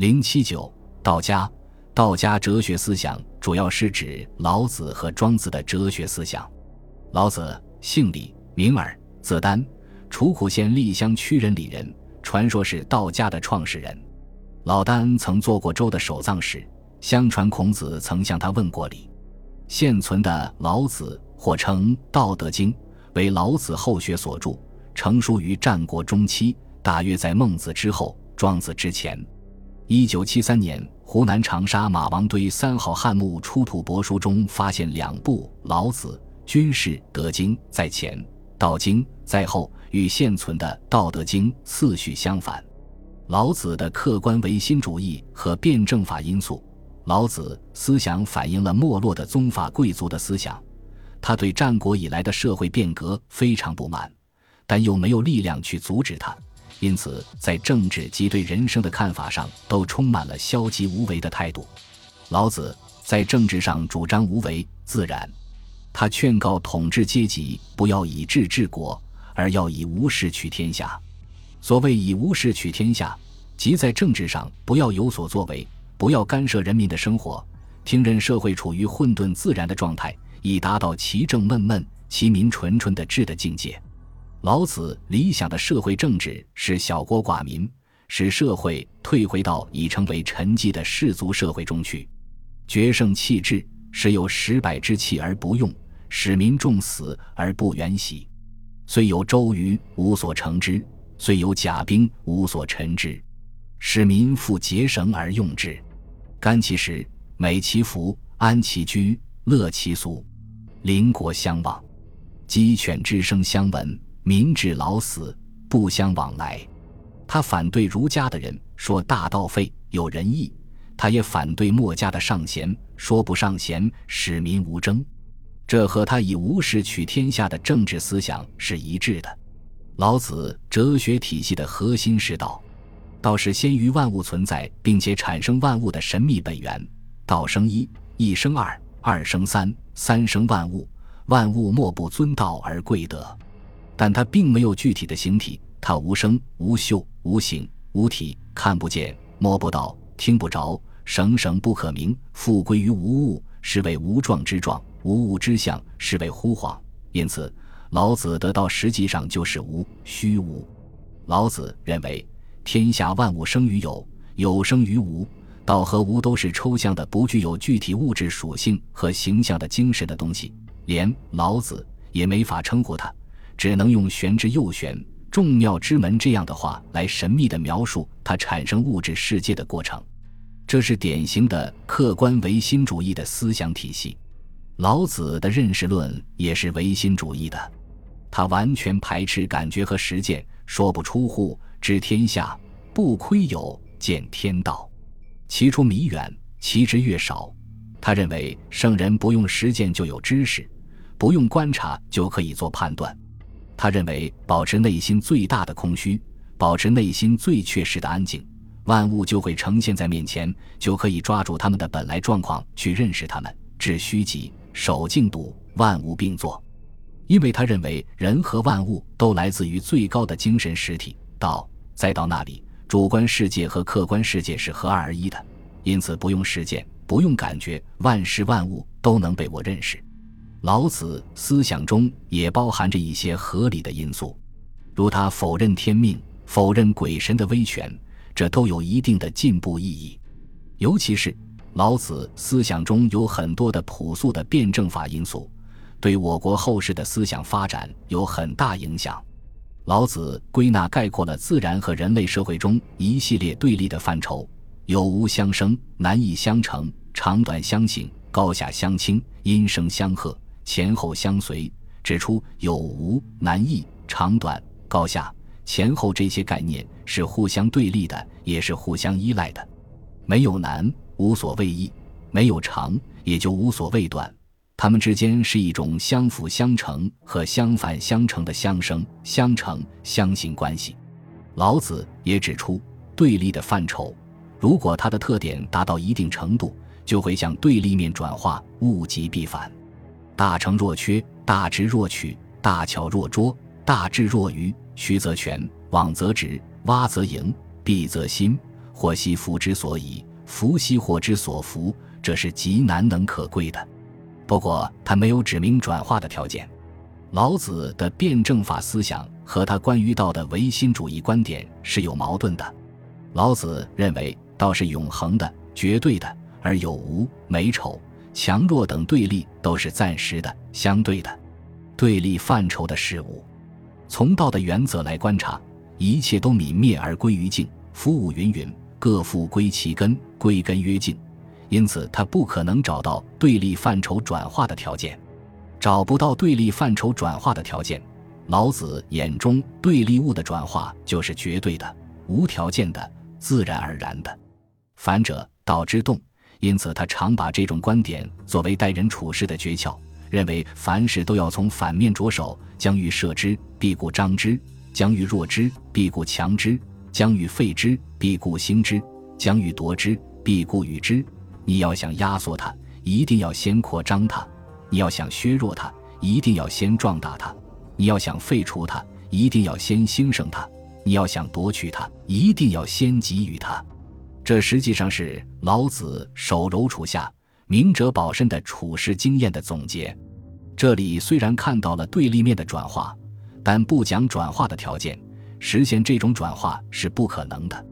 零七九，道家，道家哲学思想主要是指老子和庄子的哲学思想。老子姓李，名耳，字丹，楚苦县栗乡曲人里人，传说是道家的创始人。老丹曾做过周的守藏使，相传孔子曾向他问过礼。现存的《老子》或称《道德经》，为老子后学所著，成书于战国中期，大约在孟子之后，庄子之前。一九七三年，湖南长沙马王堆三号汉墓出土帛书中发现两部《老子》。军事德经在前，道经在后，与现存的《道德经》次序相反。老子的客观唯心主义和辩证法因素，老子思想反映了没落的宗法贵族的思想。他对战国以来的社会变革非常不满，但又没有力量去阻止他，因此在政治及对人生的看法上都充满了消极无为的态度。老子在政治上主张无为自然。他劝告统治阶级不要以智治国，而要以无事取天下。所谓以无事取天下，即在政治上不要有所作为，不要干涉人民的生活，听任社会处于混沌自然的状态，以达到其政闷闷、其民纯纯的治的境界。老子理想的社会政治是小国寡民，使社会退回到已成为沉寂的氏族社会中去，决胜弃智。使有十百之气而不用，使民众死而不远徙。虽有周瑜，无所成之；虽有甲兵，无所陈之。使民复结绳而用之，甘其食，美其服，安其居，乐其俗，邻国相望，鸡犬之声相闻，民至老死不相往来。他反对儒家的人说大道废，有仁义。他也反对墨家的尚贤，说不尚贤，使民无争，这和他以无事取天下的政治思想是一致的。老子哲学体系的核心是道，道是先于万物存在并且产生万物的神秘本源。道生一，一生二，二生三，三生万物，万物莫不尊道而贵德。但它并没有具体的形体，它无声无嗅无形无体，看不见摸不到听不着。绳绳不可名，复归于无物，是为无状之状；无物之象，是为惚恍。因此，老子得道实际上就是无虚无。老子认为，天下万物生于有，有生于无。道和无都是抽象的、不具有具体物质属性和形象的精神的东西，连老子也没法称呼它，只能用玄之又玄、众妙之门这样的话来神秘地描述它产生物质世界的过程。这是典型的客观唯心主义的思想体系，老子的认识论也是唯心主义的，他完全排斥感觉和实践，说不出户，知天下不窥有，见天道，其出弥远，其知越少。他认为圣人不用实践就有知识，不用观察就可以做判断。他认为保持内心最大的空虚，保持内心最确实的安静。万物就会呈现在面前，就可以抓住他们的本来状况去认识他们，治虚极，守静笃，万物并作。因为他认为人和万物都来自于最高的精神实体道，再到那里，主观世界和客观世界是合二而一的，因此不用实践，不用感觉，万事万物都能被我认识。老子思想中也包含着一些合理的因素，如他否认天命，否认鬼神的威权。这都有一定的进步意义，尤其是老子思想中有很多的朴素的辩证法因素，对我国后世的思想发展有很大影响。老子归纳概括了自然和人类社会中一系列对立的范畴：有无相生，难易相成，长短相形，高下相倾，音声相和，前后相随。指出有无、难易、长短、高下。前后这些概念是互相对立的，也是互相依赖的。没有难，无所谓易；没有长，也就无所谓短。它们之间是一种相辅相成和相反相成的相生相成相形关系。老子也指出，对立的范畴，如果它的特点达到一定程度，就会向对立面转化，物极必反。大成若缺，大直若曲，大巧若拙，大智若愚。曲则全，枉则直，洼则盈，敝则新，祸兮福之所以，福兮祸之所伏，这是极难能可贵的。不过他没有指明转化的条件。老子的辩证法思想和他关于道的唯心主义观点是有矛盾的。老子认为道是永恒的、绝对的，而有无、美丑、强弱等对立都是暂时的、相对的、对立范畴的事物。从道的原则来观察，一切都泯灭而归于静。夫物云云，各复归其根，归根曰静。因此，他不可能找到对立范畴转化的条件。找不到对立范畴转化的条件，老子眼中对立物的转化就是绝对的、无条件的、自然而然的。反者，道之动。因此，他常把这种观点作为待人处事的诀窍，认为凡事都要从反面着手。将欲设之，必固张之；将欲弱之，必固强之；将欲废之，必固兴之；将欲夺之，必固与之。你要想压缩它，一定要先扩张它。你要想削弱它，一定要先壮大它；你要想废除它，一定要先兴盛它；你要想夺取它，一定要先给予它。这实际上是老子手柔处下、明哲保身的处世经验的总结。这里虽然看到了对立面的转化，但不讲转化的条件，实现这种转化是不可能的。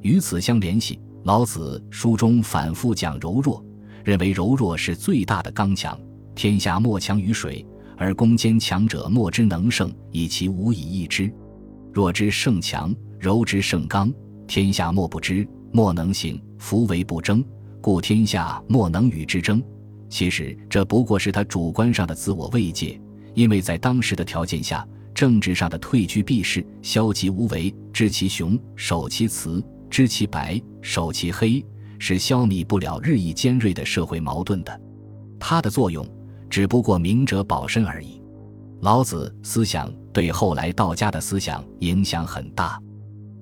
与此相联系，老子书中反复讲柔弱，认为柔弱是最大的刚强。天下莫强于水，而攻坚强者莫之能胜，以其无以易之。弱之胜强，柔之胜刚，天下莫不知，莫能行。夫为不争，故天下莫能与之争。其实这不过是他主观上的自我慰藉，因为在当时的条件下，政治上的退居避世、消极无为，知其雄，守其雌，知其白，守其黑，是消弭不了日益尖锐的社会矛盾的。它的作用。只不过明哲保身而已。老子思想对后来道家的思想影响很大。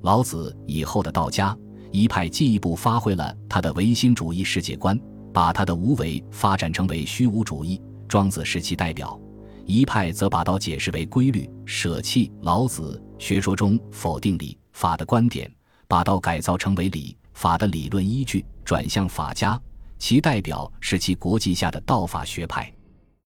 老子以后的道家一派进一步发挥了他的唯心主义世界观，把他的无为发展成为虚无主义。庄子是其代表，一派则把道解释为规律，舍弃老子学说中否定理法的观点，把道改造成为理法的理论依据，转向法家。其代表是其国际下的道法学派。